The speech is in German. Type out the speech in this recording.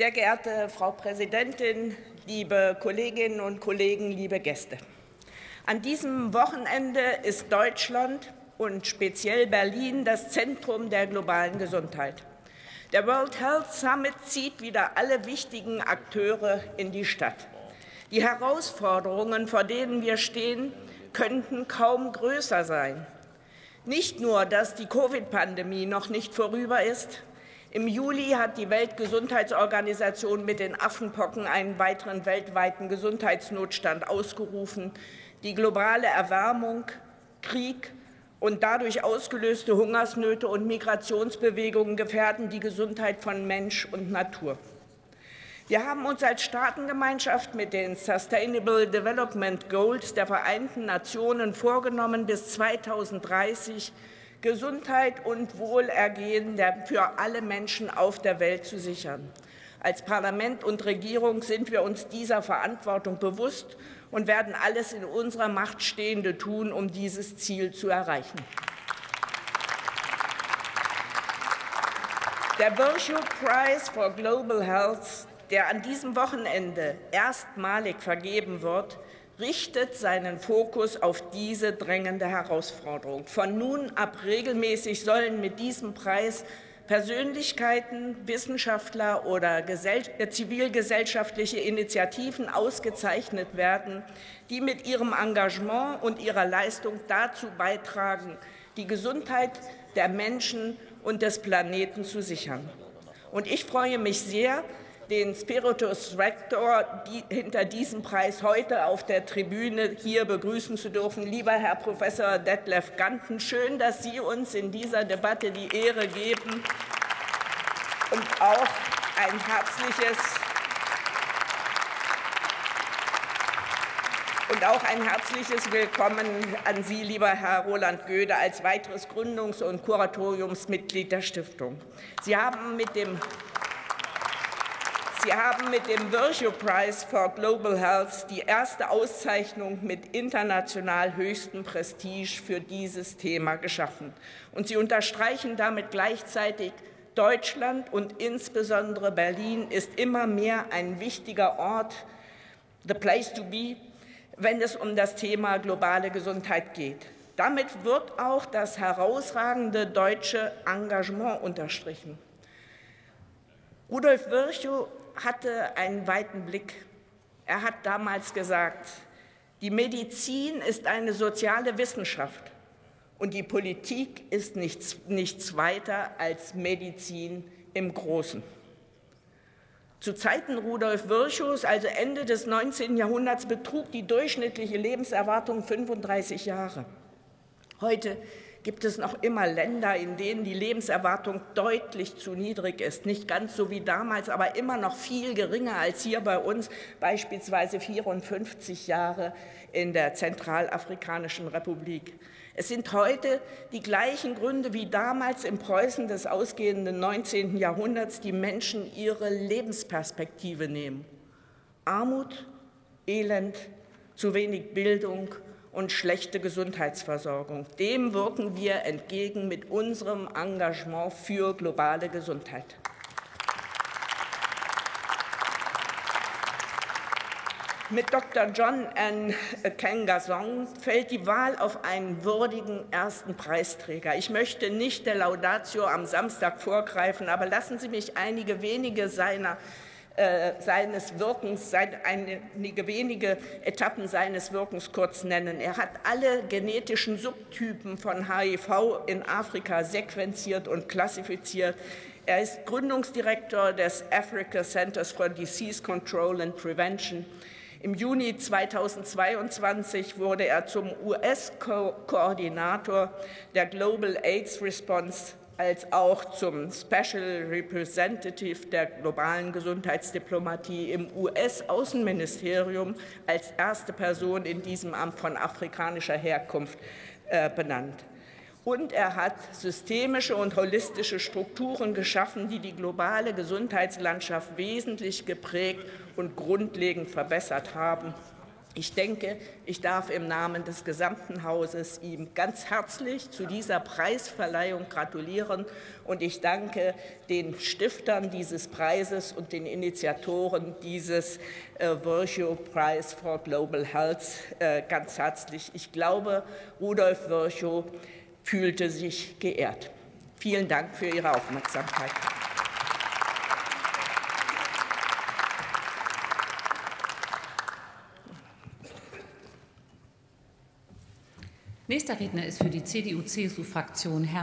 Sehr geehrte Frau Präsidentin, liebe Kolleginnen und Kollegen, liebe Gäste! An diesem Wochenende ist Deutschland und speziell Berlin das Zentrum der globalen Gesundheit. Der World Health Summit zieht wieder alle wichtigen Akteure in die Stadt. Die Herausforderungen, vor denen wir stehen, könnten kaum größer sein. Nicht nur, dass die Covid-Pandemie noch nicht vorüber ist, im Juli hat die Weltgesundheitsorganisation mit den Affenpocken einen weiteren weltweiten Gesundheitsnotstand ausgerufen. Die globale Erwärmung, Krieg und dadurch ausgelöste Hungersnöte und Migrationsbewegungen gefährden die Gesundheit von Mensch und Natur. Wir haben uns als Staatengemeinschaft mit den Sustainable Development Goals der Vereinten Nationen vorgenommen, bis 2030 Gesundheit und Wohlergehen für alle Menschen auf der Welt zu sichern. Als Parlament und Regierung sind wir uns dieser Verantwortung bewusst und werden alles in unserer Macht Stehende tun, um dieses Ziel zu erreichen. Der Virchow Prize for Global Health, der an diesem Wochenende erstmalig vergeben wird, richtet seinen Fokus auf diese drängende Herausforderung. Von nun ab regelmäßig sollen mit diesem Preis Persönlichkeiten, Wissenschaftler oder äh, zivilgesellschaftliche Initiativen ausgezeichnet werden, die mit ihrem Engagement und ihrer Leistung dazu beitragen, die Gesundheit der Menschen und des Planeten zu sichern. Und ich freue mich sehr, den Spiritus Rector die, hinter diesem Preis heute auf der Tribüne hier begrüßen zu dürfen. Lieber Herr Professor Detlef Ganten, schön, dass Sie uns in dieser Debatte die Ehre geben und auch ein herzliches Und auch ein herzliches Willkommen an Sie, lieber Herr Roland Göde, als weiteres Gründungs- und Kuratoriumsmitglied der Stiftung. Sie haben mit dem Sie haben mit dem Virtue Prize for Global Health die erste Auszeichnung mit international höchstem Prestige für dieses Thema geschaffen. Und Sie unterstreichen damit gleichzeitig, Deutschland und insbesondere Berlin ist immer mehr ein wichtiger Ort, the place to be, wenn es um das Thema globale Gesundheit geht. Damit wird auch das herausragende deutsche Engagement unterstrichen. Rudolf Virchow hatte einen weiten Blick. Er hat damals gesagt, die Medizin ist eine soziale Wissenschaft und die Politik ist nichts, nichts weiter als Medizin im Großen. Zu Zeiten Rudolf Virchows, also Ende des 19. Jahrhunderts, betrug die durchschnittliche Lebenserwartung 35 Jahre. Heute gibt es noch immer Länder, in denen die Lebenserwartung deutlich zu niedrig ist. Nicht ganz so wie damals, aber immer noch viel geringer als hier bei uns, beispielsweise 54 Jahre in der Zentralafrikanischen Republik. Es sind heute die gleichen Gründe wie damals im Preußen des ausgehenden 19. Jahrhunderts, die Menschen ihre Lebensperspektive nehmen. Armut, Elend, zu wenig Bildung, und schlechte Gesundheitsversorgung. Dem wirken wir entgegen mit unserem Engagement für globale Gesundheit. Mit Dr. John N. Kengasong fällt die Wahl auf einen würdigen ersten Preisträger. Ich möchte nicht der Laudatio am Samstag vorgreifen, aber lassen Sie mich einige wenige seiner seines Wirkens, einige wenige Etappen seines Wirkens kurz nennen. Er hat alle genetischen Subtypen von HIV in Afrika sequenziert und klassifiziert. Er ist Gründungsdirektor des Africa Centers for Disease Control and Prevention. Im Juni 2022 wurde er zum US-Koordinator der Global AIDS Response als auch zum Special Representative der globalen Gesundheitsdiplomatie im US-Außenministerium als erste Person in diesem Amt von afrikanischer Herkunft äh, benannt. Und er hat systemische und holistische Strukturen geschaffen, die die globale Gesundheitslandschaft wesentlich geprägt und grundlegend verbessert haben. Ich denke, ich darf im Namen des gesamten Hauses ihm ganz herzlich zu dieser Preisverleihung gratulieren und ich danke den Stiftern dieses Preises und den Initiatoren dieses äh, Virchow Prize for Global Health äh, ganz herzlich. Ich glaube, Rudolf Virchow fühlte sich geehrt. Vielen Dank für Ihre Aufmerksamkeit. Nächster Redner ist für die CDU-CSU-Fraktion Herr